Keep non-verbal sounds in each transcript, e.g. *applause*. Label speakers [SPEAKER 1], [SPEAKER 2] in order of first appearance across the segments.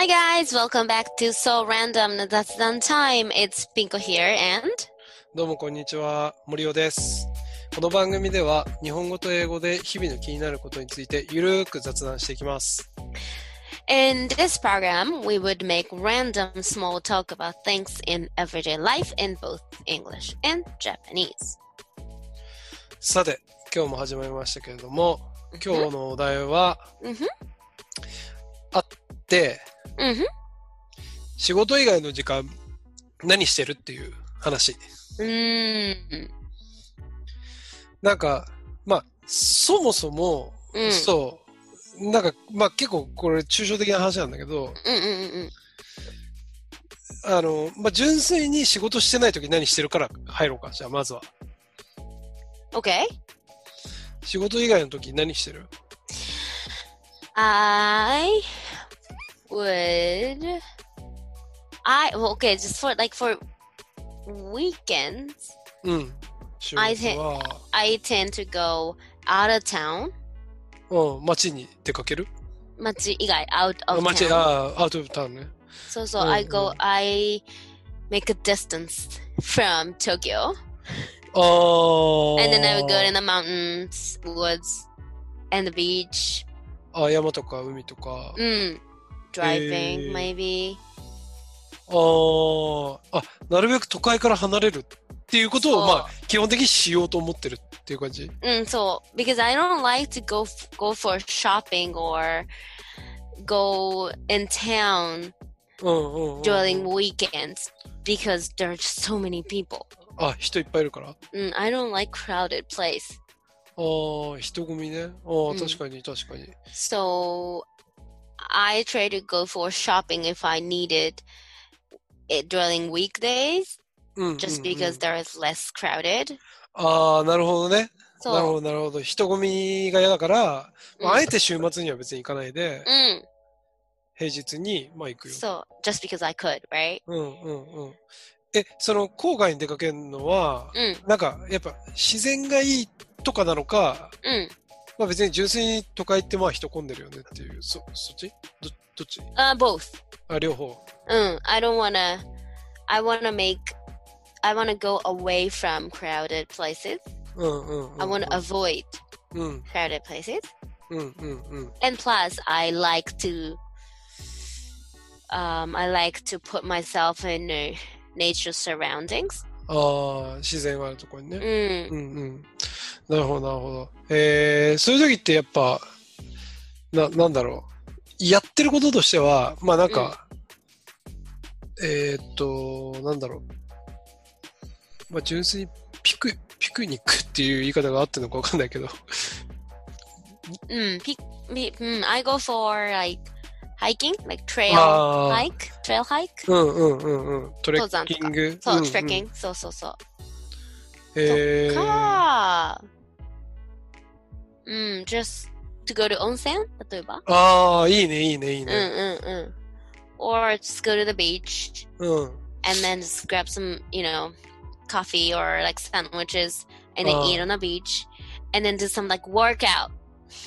[SPEAKER 1] Hi guys, welcome back to So Random の雑談 Time. It's Pinko here and
[SPEAKER 2] どうもこんにちは、森尾です。この番組では日本語と英語で日々の気になることについてゆるーく雑談していきます。
[SPEAKER 1] in this program we would make random small talk about things in everyday life in both English and Japanese.
[SPEAKER 2] さて、今日も始まりましたけれども、今日のお題は、
[SPEAKER 1] Mhm.
[SPEAKER 2] で、
[SPEAKER 1] Mhm.
[SPEAKER 2] 仕事以外の時間何してるっていう話。
[SPEAKER 1] Mm.
[SPEAKER 2] なんか、まあ、そもそも、
[SPEAKER 1] Mm.
[SPEAKER 2] そう、なんか、まあ結構これ抽象的な話なんだけど、
[SPEAKER 1] Mm-mm-mm.
[SPEAKER 2] あの、まあ純粋に仕事してない時何してるから入ろうか。じゃあまずは。
[SPEAKER 1] Okay.
[SPEAKER 2] 仕事以外の時何してる
[SPEAKER 1] ？I would I well, okay, just for like for weekends
[SPEAKER 2] うん。仕
[SPEAKER 1] I
[SPEAKER 2] 事は、
[SPEAKER 1] I tend to go out of town
[SPEAKER 2] うん、街に出かける
[SPEAKER 1] 街以外 out
[SPEAKER 2] あ
[SPEAKER 1] of
[SPEAKER 2] 街、
[SPEAKER 1] town
[SPEAKER 2] ああ、アウトオブタウンね。
[SPEAKER 1] So so
[SPEAKER 2] うん
[SPEAKER 1] I go
[SPEAKER 2] うん
[SPEAKER 1] I make a distance from Tokyo
[SPEAKER 2] ああ。
[SPEAKER 1] and then I would go in the mountains, woods, and the beach.
[SPEAKER 2] あ山とか海とか。
[SPEAKER 1] Mm. Driving
[SPEAKER 2] Eh.
[SPEAKER 1] maybe.
[SPEAKER 2] あーあ、なるべく都会から離れるっていうことを、
[SPEAKER 1] そう
[SPEAKER 2] まあ、基本的にしようと思ってるっていう感じ。
[SPEAKER 1] Mm, so because I don't like to go go for shopping or go in town
[SPEAKER 2] うんうん、うん。
[SPEAKER 1] during weekends because there's so many people.
[SPEAKER 2] あ、人いっぱいいるから。
[SPEAKER 1] Mm, I don't like crowded place.
[SPEAKER 2] ああ、人混みね。ああ、
[SPEAKER 1] うん
[SPEAKER 2] 確かに確かに。
[SPEAKER 1] So I try to go for shopping if I need it, during weekdays just because there is less crowded.
[SPEAKER 2] ああ、なるほどね。なるほど、なるほど。人混みが嫌だから、まあ、えて週末には別に行かないで、
[SPEAKER 1] mm,
[SPEAKER 2] 平日に、まあ行くよ。
[SPEAKER 1] so just because I could, right?
[SPEAKER 2] うんうんうん。え、その郊外に出かけるのは、
[SPEAKER 1] Mm,
[SPEAKER 2] なんかやっぱ自然がいいとかなのか、
[SPEAKER 1] mm.
[SPEAKER 2] まあ別に純粋に都会ってまあ人混んでるよねっていう、そ、そっちど、どっち
[SPEAKER 1] Uh, both.
[SPEAKER 2] あ、両方。
[SPEAKER 1] Mm, I don't wanna. I wanna make. I wanna go away from crowded places.
[SPEAKER 2] うんうん、うん。
[SPEAKER 1] I wanna avoid
[SPEAKER 2] うん、
[SPEAKER 1] crowded places.
[SPEAKER 2] うんうんうん。
[SPEAKER 1] And plus, I like to. Um, I like to put myself in uh, nature surroundings.
[SPEAKER 2] ああ、自然があるところにね。
[SPEAKER 1] Mm.
[SPEAKER 2] うんうん。なるほど、なるほど。えー、そういう時ってやっぱ、な、なんだろう。やってることとしては、まあなんか、えーっと、なんだろう。まあ純粋にピク、ピクニックっていう言い方があってるのかわかんないけど。
[SPEAKER 1] Mm, pe- pe- mm, I go for like hiking, like trail hike, trail hike?
[SPEAKER 2] うんうんうんうん。トレッ
[SPEAKER 1] 登山とか
[SPEAKER 2] キング
[SPEAKER 1] ？So
[SPEAKER 2] うんうん
[SPEAKER 1] trekking. So so so.
[SPEAKER 2] えー、
[SPEAKER 1] か、うん、just to go to 温泉例えば。
[SPEAKER 2] ああ、いいね、いいね、いい
[SPEAKER 1] うん
[SPEAKER 2] ね。
[SPEAKER 1] うんうん。or just go to the beach
[SPEAKER 2] うん。
[SPEAKER 1] and then just grab some, you know, coffee or like sandwiches and then
[SPEAKER 2] Ah.
[SPEAKER 1] eat on the beach and then do some like workout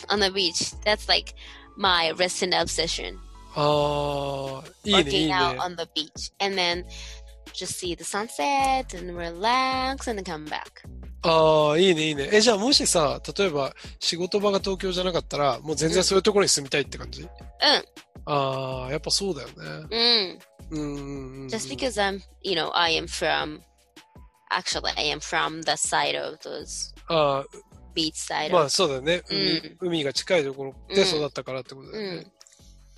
[SPEAKER 1] on the beach. That's like my recent obsession.
[SPEAKER 2] ああ、いいね、い
[SPEAKER 1] working
[SPEAKER 2] いね。
[SPEAKER 1] out on the beach and then just see the sunset and relax and then come back.
[SPEAKER 2] ああ、いいね、いいね。え、じゃあもしさ、例えば仕事場が東京じゃなかったら、もう全然そういうところに住みたいって感じ？ああ、やっぱそうだよね。
[SPEAKER 1] Mm.
[SPEAKER 2] うんうんうんうん。
[SPEAKER 1] Just because I'm, you know, I am from, actually, I am from the side of those
[SPEAKER 2] あ
[SPEAKER 1] beach side
[SPEAKER 2] あ、ま.あそうだよね。海,、
[SPEAKER 1] うん
[SPEAKER 2] 海が近いところで育ったからってことだよね。
[SPEAKER 1] Mm.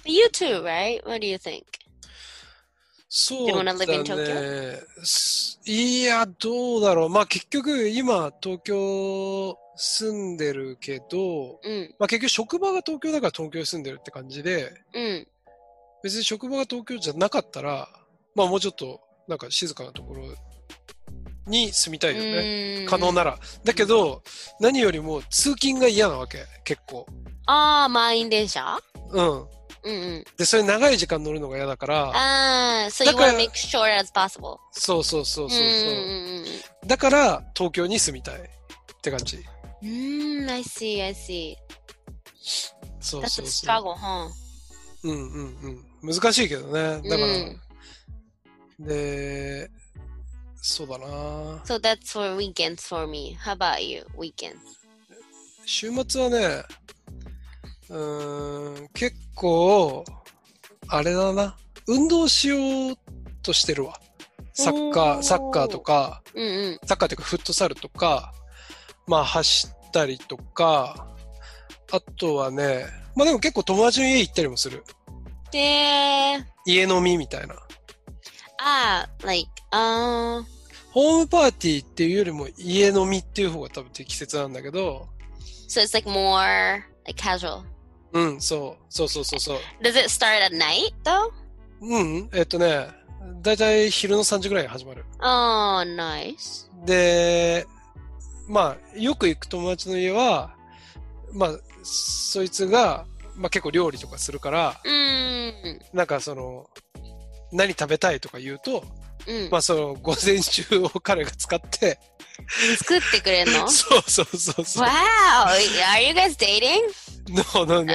[SPEAKER 1] But you too, right? What do you think?
[SPEAKER 2] そうだね。すいや、どうだろう。まあ結局今東京住んでるけど、
[SPEAKER 1] Mm,
[SPEAKER 2] まあ結局職場が東京だから東京に住んでるって感じで、
[SPEAKER 1] mm,
[SPEAKER 2] 別に職場が東京じゃなかったら、まあもうちょっとなんか静かなところに住みたいよね。
[SPEAKER 1] mm.
[SPEAKER 2] 可能なら。だけど、何よりも通勤が嫌なわけ、結構。
[SPEAKER 1] ああ、満員電車？
[SPEAKER 2] うん。
[SPEAKER 1] うんうん。
[SPEAKER 2] で、それ長い時間乗るのが嫌だから、
[SPEAKER 1] ああ、so
[SPEAKER 2] だ
[SPEAKER 1] you
[SPEAKER 2] から
[SPEAKER 1] wanna make sure as possible.
[SPEAKER 2] そうそうそうそうそう。
[SPEAKER 1] う
[SPEAKER 2] だから、東京に住みたいって感じ。
[SPEAKER 1] うん。うん、I see, I see.
[SPEAKER 2] そう
[SPEAKER 1] That's
[SPEAKER 2] そ
[SPEAKER 1] a
[SPEAKER 2] うそう。
[SPEAKER 1] struggle, huh?
[SPEAKER 2] うんうんうん。難しいけどね。だから、
[SPEAKER 1] うん
[SPEAKER 2] で、そうだな。
[SPEAKER 1] So that's for weekends for me. How about you? Weekends.
[SPEAKER 2] 週末はね、うーん、結構、あれだな。運動しようとしてるわ。サッカ
[SPEAKER 1] おー
[SPEAKER 2] ー、サッカーとか、
[SPEAKER 1] うんうん。
[SPEAKER 2] サッカーというかフットサルとか、まあ走ったりとか、あとはね、まあでも結構友達の家行ったりもする。
[SPEAKER 1] で、
[SPEAKER 2] 家飲みみたいな。
[SPEAKER 1] あ、like, uh,
[SPEAKER 2] ホームパーティーっていうよりも家飲みっていう方が多分適切なんだけど、
[SPEAKER 1] so it's like more like casual.
[SPEAKER 2] うん、そう、そうそうそうそう。
[SPEAKER 1] Does it start at night though?
[SPEAKER 2] うん、えっとね、だいたい昼の3時ぐらいに始まる。
[SPEAKER 1] Oh, nice.
[SPEAKER 2] で、まあ、よく行く友達の家は、まあ、そいつが、まあ結構料理とかするから、
[SPEAKER 1] Mm.
[SPEAKER 2] なんかその、何食べたいとか言うと、
[SPEAKER 1] Mm.
[SPEAKER 2] まあその午前中を彼が使って、*laughs*
[SPEAKER 1] 作ってくれるの？*laughs*
[SPEAKER 2] そうそうそうそう。
[SPEAKER 1] Wow! Are you guys dating? *laughs*
[SPEAKER 2] No, no, no, no.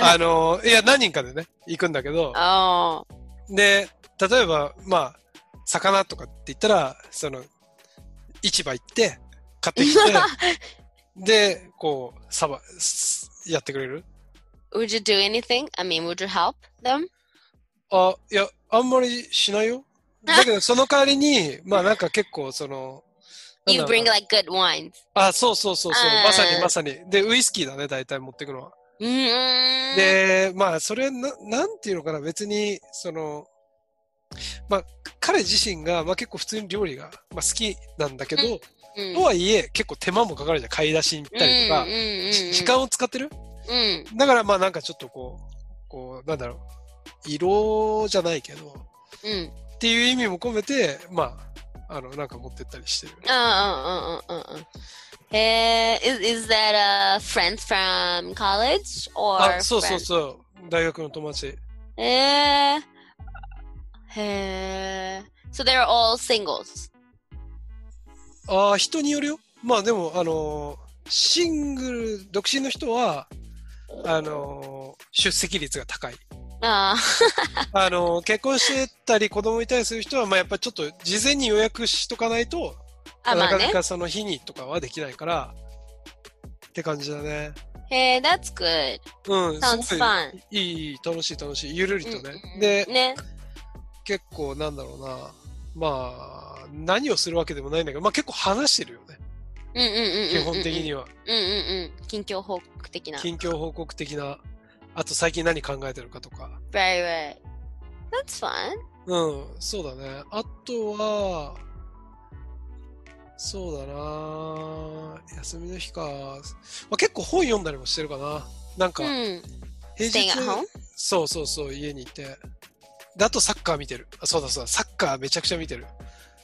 [SPEAKER 2] あの、いや、何人かでね、行くんだけど、
[SPEAKER 1] oh.
[SPEAKER 2] で、例えば、まあ、魚とかって言ったら、その、市場行って、買ってきて、で、こう、さば、すやってくれる
[SPEAKER 1] ？Would you do anything? I mean, would you help them?
[SPEAKER 2] あ、いや、あんまりしないよ。だけど、その代わりに、まあなんか結構、その、
[SPEAKER 1] You bring like good wines.
[SPEAKER 2] あ、そうそうそうそうまさにまさに。で、ウイスキーだね、大体持ってくのは。
[SPEAKER 1] Mm.
[SPEAKER 2] で、まあ、それな、なんていうのかな、別に、その、まあ、彼自身が、まあ結構普通に料理が、まあ好きなんだけど、
[SPEAKER 1] Mm.
[SPEAKER 2] とはいえ、結構手間もかかるじゃん、買い出しに行ったりとか、
[SPEAKER 1] Mm,
[SPEAKER 2] じ
[SPEAKER 1] mm,
[SPEAKER 2] 時間を使ってる
[SPEAKER 1] ？mm, mm.
[SPEAKER 2] だからまあなんかちょっとこう、こう、なんだろう、色じゃないけど、
[SPEAKER 1] Mm.
[SPEAKER 2] っていう意味も込めて、まあ、あの、なんか持ってったりしてる。
[SPEAKER 1] えん。is, is that a friend from college? Or、
[SPEAKER 2] そうそうそう。大学の友達。
[SPEAKER 1] えぇ。へえ。So they're all
[SPEAKER 2] ああ、人によるよ。まあでも、あの、シングル、独身の人は、あの、出席率が高い。
[SPEAKER 1] Uh, *laughs*
[SPEAKER 2] あのー結婚してたり子供いたりする人は、まあやっぱりちょっと事前に予約しとかないと、
[SPEAKER 1] あ、まあね。
[SPEAKER 2] なかなかその日にとかはできないから、って感じだね。
[SPEAKER 1] Hey, that's good.
[SPEAKER 2] うん、
[SPEAKER 1] Sounds fun.
[SPEAKER 2] いいい、楽しい楽しい。ゆるりとね。
[SPEAKER 1] うん
[SPEAKER 2] で、
[SPEAKER 1] ね。
[SPEAKER 2] 結構なんだろうな。まあ、何をするわけでもないんだけど、まあ結構話してるよね。
[SPEAKER 1] うんうんうんうん。
[SPEAKER 2] 基本的には。
[SPEAKER 1] うんうんうん。近況報告的な。
[SPEAKER 2] 近況報告的な、あと最近何考えてるかとか。
[SPEAKER 1] Right, right. That's fun.
[SPEAKER 2] うん、そうだね。あとは、そうだな休みの日か。まあ、結構本読んだりもしてるかな。なんか、
[SPEAKER 1] Hmm.
[SPEAKER 2] 平
[SPEAKER 1] Staying
[SPEAKER 2] 日?そうそうそう、家にいて。で、あとサッカー見てる。あそうだそうだ、サッカーめちゃくちゃ見てる。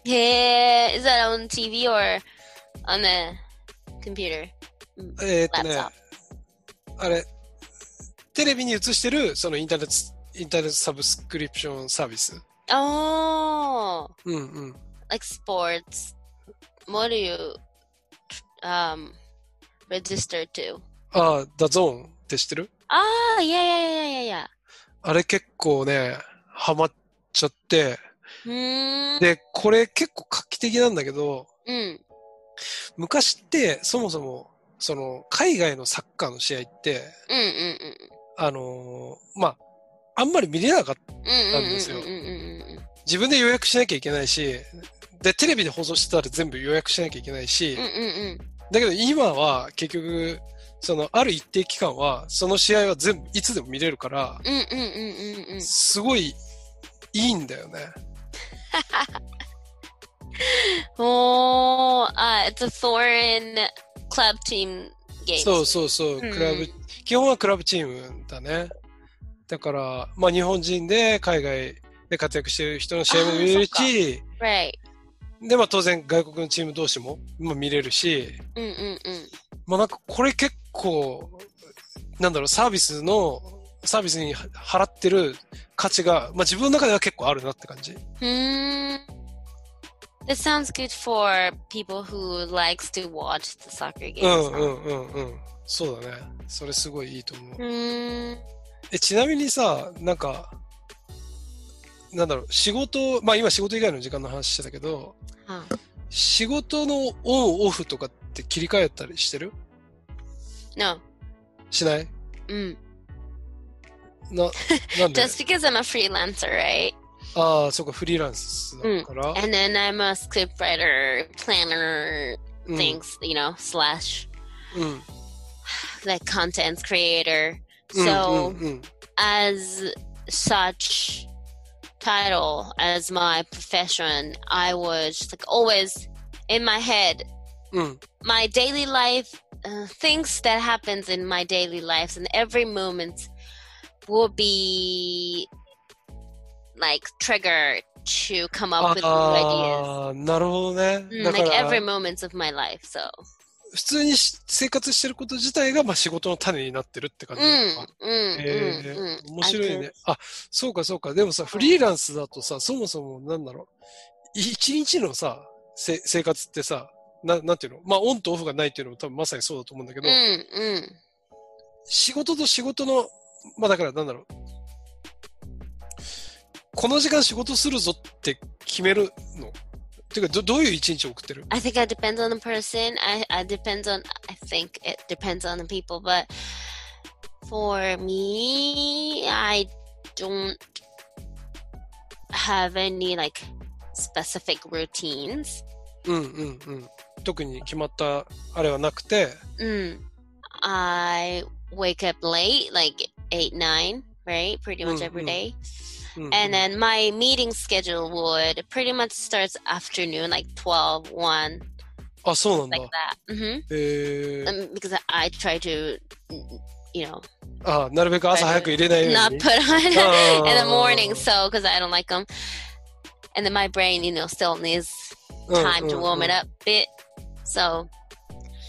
[SPEAKER 1] Hey, is that on TV or on the computer?
[SPEAKER 2] えーっとねあれ、テレビに映してる、そのインターネット、インターネットサブスクリプションサービス。
[SPEAKER 1] Oh,
[SPEAKER 2] うんうん。
[SPEAKER 1] like sports. What do you um register to?
[SPEAKER 2] ああ、 DAZN って知ってる
[SPEAKER 1] ？Ah, yeah, yeah, yeah, yeah, yeah.
[SPEAKER 2] あれ結構ね、ハマっちゃって、
[SPEAKER 1] Hmm.
[SPEAKER 2] で、これ結構画期的なんだけど、
[SPEAKER 1] Mm.
[SPEAKER 2] 昔ってそもそも、その、海外のサッカーの試合って、
[SPEAKER 1] Mm, mm, mm,
[SPEAKER 2] あのーまあ、あんまり見れなかった。
[SPEAKER 1] mm, mm, mm,
[SPEAKER 2] gusto.
[SPEAKER 1] mm, mm, mm,
[SPEAKER 2] 自分で予約しなきゃいけないし、で、テレビで放送してたら全部予約しなきゃいけないし
[SPEAKER 1] mm, mm, mm.
[SPEAKER 2] だけど今は結局、その、ある一定期間は、その試合は全部、いつでも見れるから、
[SPEAKER 1] Mm, mm, mm, mm, mm.
[SPEAKER 2] すごいいいんだよね。*laughs*
[SPEAKER 1] Oh, uh, it's a foreign club team game.
[SPEAKER 2] そうそうそう、
[SPEAKER 1] うん
[SPEAKER 2] クラブ、基本はクラブチームだね。だから、まあ日本人で海外で活躍してる人の試合も見れるし.で、まあ当然外国のチーム同士も、まあ、見れるし、
[SPEAKER 1] Mm, mm, mm.
[SPEAKER 2] まあなんかこれ結構、なんだろう、サービスの、サービスに払ってる価値が、まあ自分の中では結構あるなって感じ。
[SPEAKER 1] Hmm.
[SPEAKER 2] うんうんうんうん。そうだね。それすごいいいと思う。えちなみにさ、なんか、なんだろう、仕事、まあ今仕事以外の時間の話してたけど、仕事のオンオフとかって切り替えたりしてる
[SPEAKER 1] ?No.
[SPEAKER 2] しない？
[SPEAKER 1] うん。
[SPEAKER 2] な、なんで *laughs*
[SPEAKER 1] ?Just because I'm a freelancer, right?
[SPEAKER 2] ああ、そうか、フリーランスだから。
[SPEAKER 1] And then I'm a scriptwriter, planner,
[SPEAKER 2] うん、
[SPEAKER 1] things, you know, slash
[SPEAKER 2] うん。
[SPEAKER 1] like content creator.
[SPEAKER 2] うん
[SPEAKER 1] So
[SPEAKER 2] うんうん、
[SPEAKER 1] as such title as my profession, I was just like always in my head.
[SPEAKER 2] うん。
[SPEAKER 1] My daily life, uh, things that happens in my daily lives, and every moment will be like trigger to come up with new ideas.
[SPEAKER 2] なるほどね。
[SPEAKER 1] Mm, like every
[SPEAKER 2] ら、
[SPEAKER 1] moments of my life. So
[SPEAKER 2] 普通にし生活してること自体が、まあ仕事の種になってるって感じなの
[SPEAKER 1] mm,
[SPEAKER 2] か。
[SPEAKER 1] mm,
[SPEAKER 2] え
[SPEAKER 1] mm,
[SPEAKER 2] ー
[SPEAKER 1] mm.
[SPEAKER 2] 面白いね。あ、そうかそうか。でもさ、フリーランスだとさ、そもそもなんだろう。一日のさ、せ生活ってさ、ななんていうの？まあオンとオフがないっていうのも多分まさにそうだと思うんだけど、
[SPEAKER 1] Mm, mm.
[SPEAKER 2] 仕事と仕事の、まあだからなんだろう。この時間仕事するぞって決めるのていうか、どどういう一日を送ってる
[SPEAKER 1] I think it depends on the person. I, I depends on. I think it depends on the people. But for me, I don't have any like specific routines.
[SPEAKER 2] うんうんうん。特に決まったあれはなくて、
[SPEAKER 1] Mm. I wake up late, like eight nine, right? Pretty much
[SPEAKER 2] Mm,
[SPEAKER 1] every
[SPEAKER 2] mm.
[SPEAKER 1] day.
[SPEAKER 2] うんうん
[SPEAKER 1] And then my meeting schedule would pretty much starts afternoon, like 12, 1,
[SPEAKER 2] あ、そうなんだ
[SPEAKER 1] like。that. hmm
[SPEAKER 2] えー
[SPEAKER 1] um, because I try to, you know,
[SPEAKER 2] あなるべく朝早く入れないように。
[SPEAKER 1] not put on *laughs* in the morning.
[SPEAKER 2] Ah.
[SPEAKER 1] So, because I don't like them. And then my brain, you know, still needs
[SPEAKER 2] うん
[SPEAKER 1] time to
[SPEAKER 2] うん
[SPEAKER 1] warm it up a bit. So,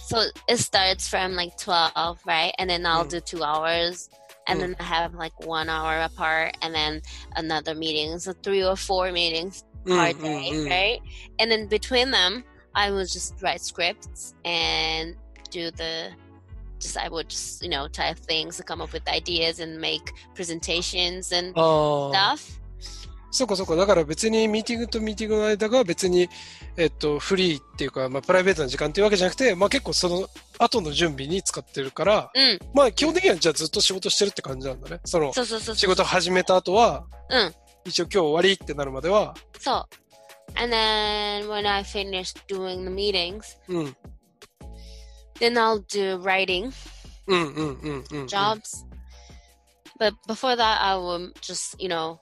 [SPEAKER 1] so it starts from like 12, right? And then I'll
[SPEAKER 2] Mm.
[SPEAKER 1] do two hours. and
[SPEAKER 2] mm.
[SPEAKER 1] then I have like one hour apart and then another meeting. So three or four meetings per
[SPEAKER 2] mm,
[SPEAKER 1] day,
[SPEAKER 2] mm, mm,
[SPEAKER 1] right? And then between them, I would just write scripts and do the just I would just you know type things, come up with ideas, and make presentations and
[SPEAKER 2] oh.
[SPEAKER 1] stuff.
[SPEAKER 2] そうかそうか。だから別にミーティングとミーティングの間が別に、えっと、フリーっていうか、まあ、プライベートな時間っていうわけじゃなくて、まあ結構その後の準備に使ってるから、
[SPEAKER 1] Mm.
[SPEAKER 2] まあ基本的にはじゃあずっと仕事してるって感じなんだね。その、仕事始めた後は、
[SPEAKER 1] うん
[SPEAKER 2] 一応今日終わりってなるまでは、
[SPEAKER 1] so. And then when I finish doing the meetings,
[SPEAKER 2] うん、
[SPEAKER 1] then I'll do writing
[SPEAKER 2] うんうんうんうん。
[SPEAKER 1] jobs. But before that, I will just, you know,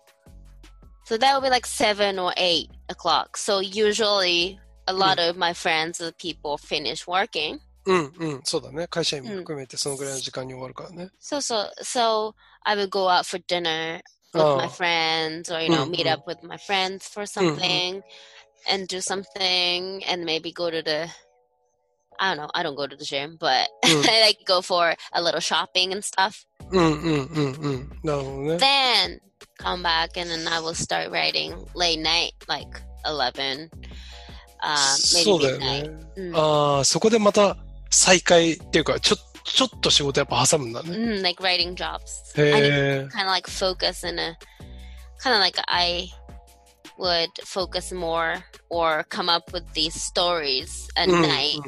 [SPEAKER 1] so that would be like seven or eight o'clock. So usually, a lot of my friends and people finish working.
[SPEAKER 2] うんうん、そうだね。会社員も含めてそのぐらいの時間に終わるからね。
[SPEAKER 1] So so so I would go out for dinner with my
[SPEAKER 2] Oh.
[SPEAKER 1] friends, or you know, meet
[SPEAKER 2] Mhm.
[SPEAKER 1] up with my friends for something, and do something, and maybe go to the. I don't know. I don't go to the gym, but *laughs*
[SPEAKER 2] Mm.
[SPEAKER 1] I like go for a little shopping and stuff.
[SPEAKER 2] うんうんうんうん。なるほどね。
[SPEAKER 1] then come back and then I will start writing late night, like 11, uh,
[SPEAKER 2] そうだ
[SPEAKER 1] maybe
[SPEAKER 2] よね
[SPEAKER 1] midnight.。Mm.
[SPEAKER 2] ああ、そこでまた再開っていうか、ちょ、ちょっと仕事やっぱ挟むんだね。
[SPEAKER 1] Mm, like writing jobs. I need
[SPEAKER 2] へえ。
[SPEAKER 1] to kind of like focus in a kind of like I would focus more or come up with these stories at
[SPEAKER 2] うん
[SPEAKER 1] night.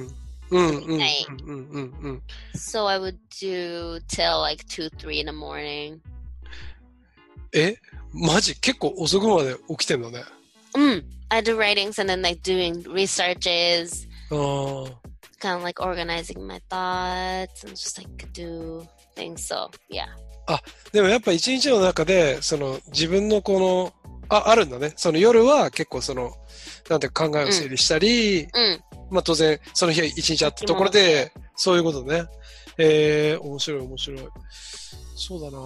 [SPEAKER 2] うんうんうん
[SPEAKER 1] Night.
[SPEAKER 2] うんうんうん。
[SPEAKER 1] So I would do till like 2, 3 in the morning.
[SPEAKER 2] えマジ？結構遅くまで起きてんのね。
[SPEAKER 1] Mm. I do writings and then like doing researches,
[SPEAKER 2] ああ。
[SPEAKER 1] kind of like organizing my thoughts and just like do things. So yeah.
[SPEAKER 2] でもやっぱ一日の中で、その自分のこの、あ、あるんだね。その夜は結構その、なんていうか考えを整理したり、
[SPEAKER 1] Mm.
[SPEAKER 2] まあ当然その日は一日あったところで、そういうことね。えー、面白い面白い。そうだな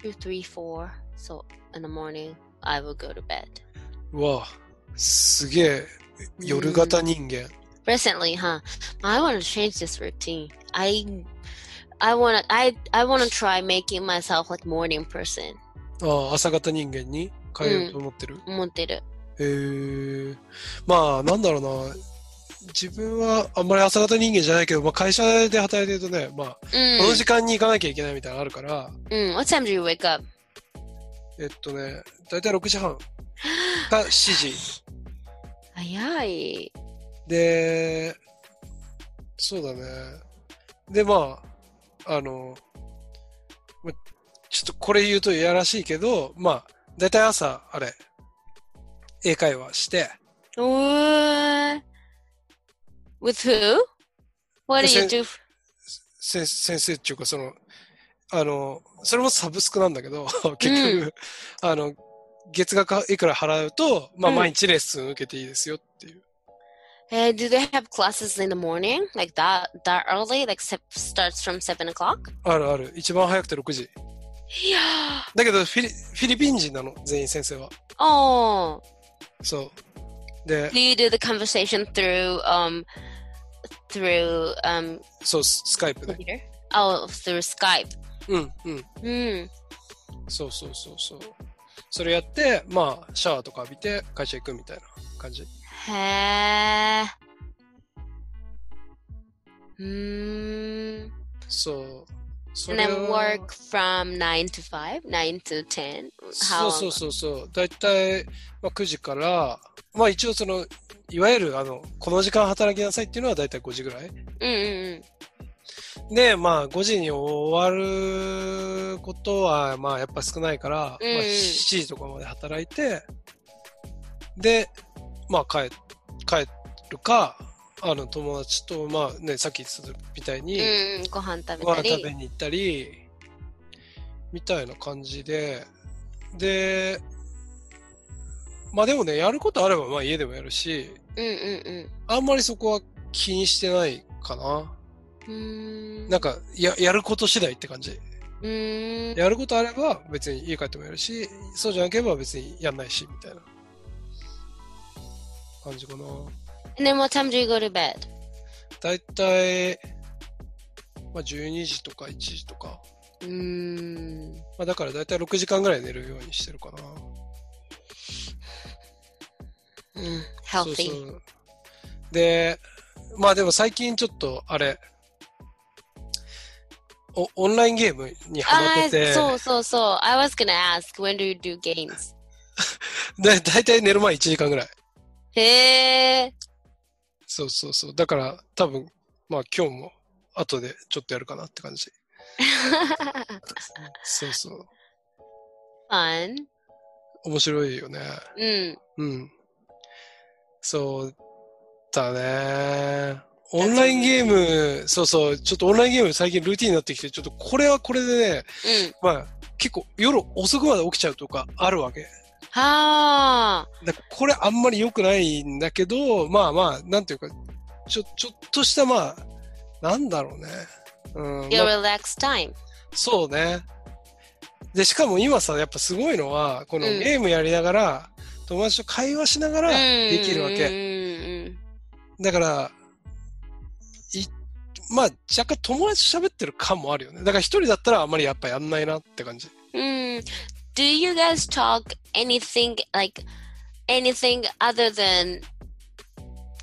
[SPEAKER 1] two, three, four. So in the morning, I will go to bed.
[SPEAKER 2] うわすげえ、夜型人間。
[SPEAKER 1] Recently, huh? I want to change this routine. I, I want to, I, I want to try making myself like morning person.
[SPEAKER 2] ああ、朝型人間に変えようと思ってる。
[SPEAKER 1] 思ってる。
[SPEAKER 2] へえまあ、なんだろうな。自分はあんまり朝方人間じゃないけど、まあ、会社で働いてるとね、まあ、この時間に行かなきゃいけないみたいなのあるから、
[SPEAKER 1] うん。What time do you wake up?
[SPEAKER 2] えっとね、だいたい6時半か *laughs* 7時。
[SPEAKER 1] 早い。
[SPEAKER 2] で、そうだね。で、まあ、あの、まちょっとこれ言うといやらしいけど、まあ、だいたい朝、あれ、英会話して、
[SPEAKER 1] What? With who? What do you do?
[SPEAKER 2] 先,先生っていうか、その、あの、それもサブスクなんだけど、結局、あの、月額いくら払うと、まあ、毎日レッスン受けていいですよっていう。
[SPEAKER 1] え、do they have classes in the morning? Like that, that early? Like, starts from 7 o'clock?
[SPEAKER 2] あるある。一番早くて6時。
[SPEAKER 1] いや
[SPEAKER 2] だけどフィリ、フィリピン人なの、全員先生は。
[SPEAKER 1] おー。
[SPEAKER 2] そう。で、そう、スカイプ。
[SPEAKER 1] うん、
[SPEAKER 2] うん。うん。そうそうそうそう。それやって、まあ、シャワーとか浴びて会社行くみたいな感じ？
[SPEAKER 1] へぇ。うん。
[SPEAKER 2] そう。そ
[SPEAKER 1] And
[SPEAKER 2] れ
[SPEAKER 1] then
[SPEAKER 2] は
[SPEAKER 1] work from nine to five, nine to ten.
[SPEAKER 2] そうそうそうそう。だいたい、まあ、9時から、まあ一応その、いわゆるあの、この時間働きなさいっていうのはだいたい5時ぐらい。
[SPEAKER 1] Mm-mm.
[SPEAKER 2] で、まあ5時に終わることは、まあやっぱ少ないから、
[SPEAKER 1] うん
[SPEAKER 2] まあ7時とかまで働いて、で、まあ帰、帰るか、あの友達と、まあね、さっき言ってたみたいに、
[SPEAKER 1] うん、ご飯食べ
[SPEAKER 2] ご
[SPEAKER 1] たり。
[SPEAKER 2] 飯食べに行ったり、みたいな感じで、で、まあでもね、やることあれば、まあ家でもやるし、
[SPEAKER 1] うんうん
[SPEAKER 2] あんまりそこは気にしてないかな。
[SPEAKER 1] うん。うーん。
[SPEAKER 2] なんか、や、やること次第って感じ。
[SPEAKER 1] うーん。
[SPEAKER 2] やることあれば別に家帰ってもやるし、そうじゃなければ別にやんないし、みたいな感じかな。
[SPEAKER 1] And then what time do you go to bed?
[SPEAKER 2] だいたい、まあ12時とか1時とか。
[SPEAKER 1] うーん。
[SPEAKER 2] まあだからだいたい6時間ぐらい寝るようにしてるかな。
[SPEAKER 1] うん。
[SPEAKER 2] そう
[SPEAKER 1] healthy.
[SPEAKER 2] そう。で、まあでも最近ちょっとあれ、おオンラインゲームにハマってて、
[SPEAKER 1] あそうそうそう。I was gonna ask, when do you do games? *laughs*
[SPEAKER 2] でだいたい寝る前1時間ぐらい。
[SPEAKER 1] へえ。
[SPEAKER 2] そうそうそう。だから多分、まあ今日も後でちょっとやるかなって感じ。*laughs* そうそう。
[SPEAKER 1] Fun.
[SPEAKER 2] 面白いよね。
[SPEAKER 1] うん。
[SPEAKER 2] うん。そうだね。オンラインゲーム、そうそう、ちょっとオンラインゲーム最近ルーティンになってきて、ちょっとこれはこれでね、
[SPEAKER 1] うん。
[SPEAKER 2] まあ結構夜遅くまで起きちゃうとかあるわけ。
[SPEAKER 1] はあ。
[SPEAKER 2] これあんまり良くないんだけど、まあまあ、なんていうか、ちょ、ちょっとしたまあ、なんだろうね。うん、
[SPEAKER 1] Your
[SPEAKER 2] まあ
[SPEAKER 1] relaxed time.
[SPEAKER 2] そうね。で、しかも今さ、やっぱすごいのは、この
[SPEAKER 1] うん
[SPEAKER 2] ゲームやりながら、友達と会話しながらできるわけ。
[SPEAKER 1] うんうん
[SPEAKER 2] だから、い、まあ、若干友達と喋ってる感もあるよね。だから一人だったらあんまりやっぱやんないなって感じ。
[SPEAKER 1] うん。うん。Do you guys talk anything like anything other than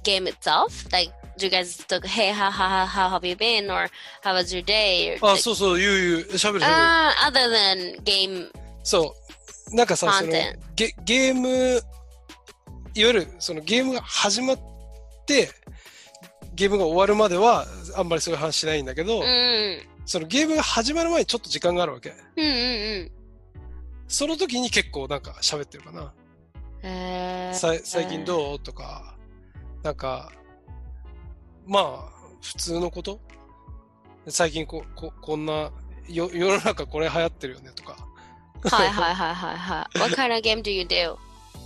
[SPEAKER 1] game itself? Like, do you guys talk, hey, how, how, how have you been? Or how was your day? Or,
[SPEAKER 2] あ、そうそう、言う言う、喋る喋る。
[SPEAKER 1] uh, other than game.
[SPEAKER 2] そう。なんかさ、そのゲ、ゲーム、いわゆるそのゲームが始まって、ゲームが終わるまでは、あんまりそういう話しないんだけど、
[SPEAKER 1] うん。
[SPEAKER 2] そのゲームが始まる前にちょっと時間があるわけ。
[SPEAKER 1] うんうん
[SPEAKER 2] その時に結構なんか喋ってるかな。
[SPEAKER 1] うん。えー
[SPEAKER 2] さ最近どう？とか、なんか、まあ、普通のこと？最近こここんなよ、世の中これ流行ってるよねとか。
[SPEAKER 1] はいはいはいはいはい。What kind of game do you do?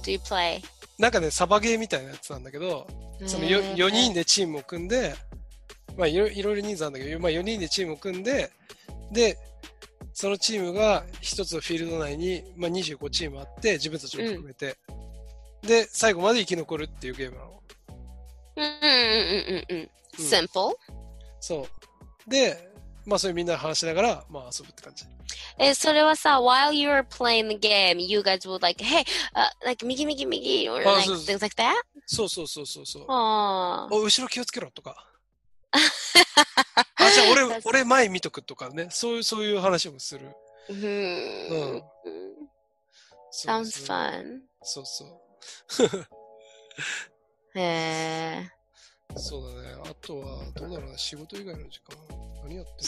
[SPEAKER 1] Do you play?
[SPEAKER 2] なんかね、サバゲーみたいなやつなんだけど、その 4, 4人でチームを組んで、まあいろいろ人数あるんだけど、まあ4人でチームを組んで、で、そのチームが一つのフィールド内に、まあ、25チームあって、自分たちも含めて、で、最後まで生き残るっていうゲームなの。
[SPEAKER 1] うんうんうんうんうん。Simple?
[SPEAKER 2] そう。で、まあそういうみんなで話しながら、まあ遊ぶって感じ。
[SPEAKER 1] え、それはさ、while you were playing the game, you guys would like, hey, uh, like, 右右右 or
[SPEAKER 2] あ
[SPEAKER 1] like
[SPEAKER 2] そうそう
[SPEAKER 1] things like that?
[SPEAKER 2] そうそうそうそうそう。
[SPEAKER 1] あ
[SPEAKER 2] お、後ろ気をつけろとか。あ、じゃあ俺、俺前見とくとかね。そういう、そういう話もする。
[SPEAKER 1] ー。
[SPEAKER 2] う
[SPEAKER 1] うん
[SPEAKER 2] う
[SPEAKER 1] Sounds
[SPEAKER 2] そう
[SPEAKER 1] fun.
[SPEAKER 2] そうそう。
[SPEAKER 1] へー。
[SPEAKER 2] そうだね。あとは、どうだろうな。仕事以外の時間。何やってんのかな。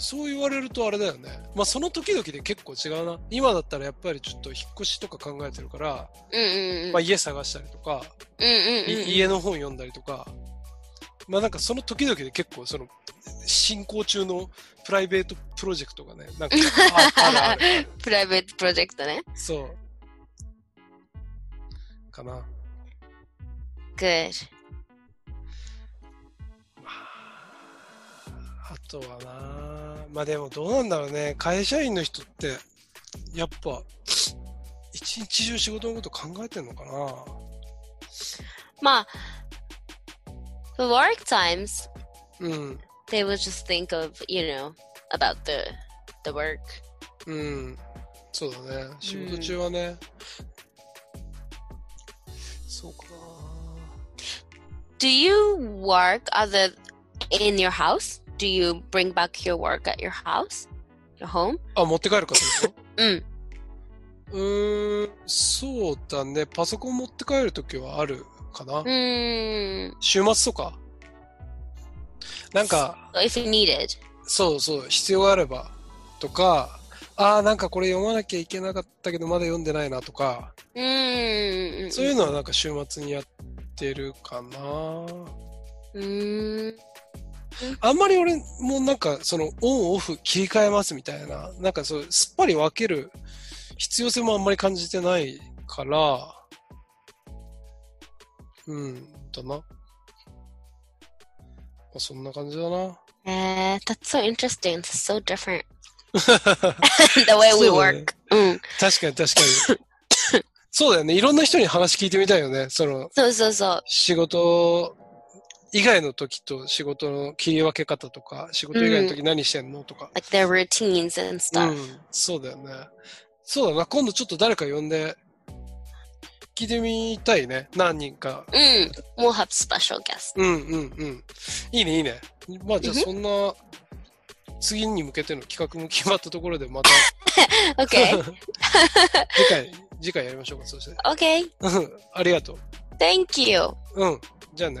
[SPEAKER 2] そう言われるとあれだよね。まあその時々で結構違うな。今だったらやっぱりちょっと引っ越しとか考えてるから、
[SPEAKER 1] うんうんうん。
[SPEAKER 2] まあ家探したりとか、
[SPEAKER 1] うんうんうん
[SPEAKER 2] い家の本読んだりとか、まあなんかその時々で結構その進行中のプライベートプロジェクトがね、なんか。*laughs*
[SPEAKER 1] プライベートプロジェクトね。
[SPEAKER 2] そう。かな。
[SPEAKER 1] Good.
[SPEAKER 2] あとはなまあでもどうなんだろうね。会社員の人って、やっぱ、一日中仕事のこと考えてんのかな
[SPEAKER 1] まあ、for work times,
[SPEAKER 2] うん。
[SPEAKER 1] they would just think of, you know, about the the work.
[SPEAKER 2] うん。そうだね。仕事中はね。そうかな
[SPEAKER 1] Do you work other in your house? Do you bring back your work at your house? Your home?
[SPEAKER 2] あ、持って帰るかってこと
[SPEAKER 1] うん。
[SPEAKER 2] うーん、そうだね。パソコン持って帰るときはあるかな？
[SPEAKER 1] うーん。
[SPEAKER 2] 週末とか？なんか、
[SPEAKER 1] So.
[SPEAKER 2] そうそう、必要があれば。とか、ああ、なんかこれ読まなきゃいけなかったけど、まだ読んでないなとか、
[SPEAKER 1] うーん。
[SPEAKER 2] そういうのはなんか週末にやってるかな。
[SPEAKER 1] うーん。
[SPEAKER 2] あんまり俺もなんかそのオンオフ切り替えますみたいな、なんかそうすっぱり分ける必要性もあんまり感じてないから、うん、だな。まあ、そんな感じだな。
[SPEAKER 1] Eh, that's so interesting. It's so different. *laughs* the way we
[SPEAKER 2] そうだね
[SPEAKER 1] work. うん。
[SPEAKER 2] 確かに確かに。*laughs* そうだよね。いろんな人に話聞いてみたいよね。その
[SPEAKER 1] そうそうそう。
[SPEAKER 2] 仕事以外の時と仕事の切り分け方とか、仕事以外の時何してんのとか。
[SPEAKER 1] Like their routines and
[SPEAKER 2] う
[SPEAKER 1] stuff.
[SPEAKER 2] ん、そうだよね。そうだな。今度ちょっと誰か呼んで聞いてみたいね。何人か。
[SPEAKER 1] うん。We'll have special guests.
[SPEAKER 2] うんうんうん。いいねいいね。まあじゃあそんな次に向けての企画も決まったところでまた *laughs*
[SPEAKER 1] Okay. *laughs*
[SPEAKER 2] 次回、次回やりましょうか。そして。ん *laughs* ありがと
[SPEAKER 1] Thank you.
[SPEAKER 2] う。うん。じゃあね。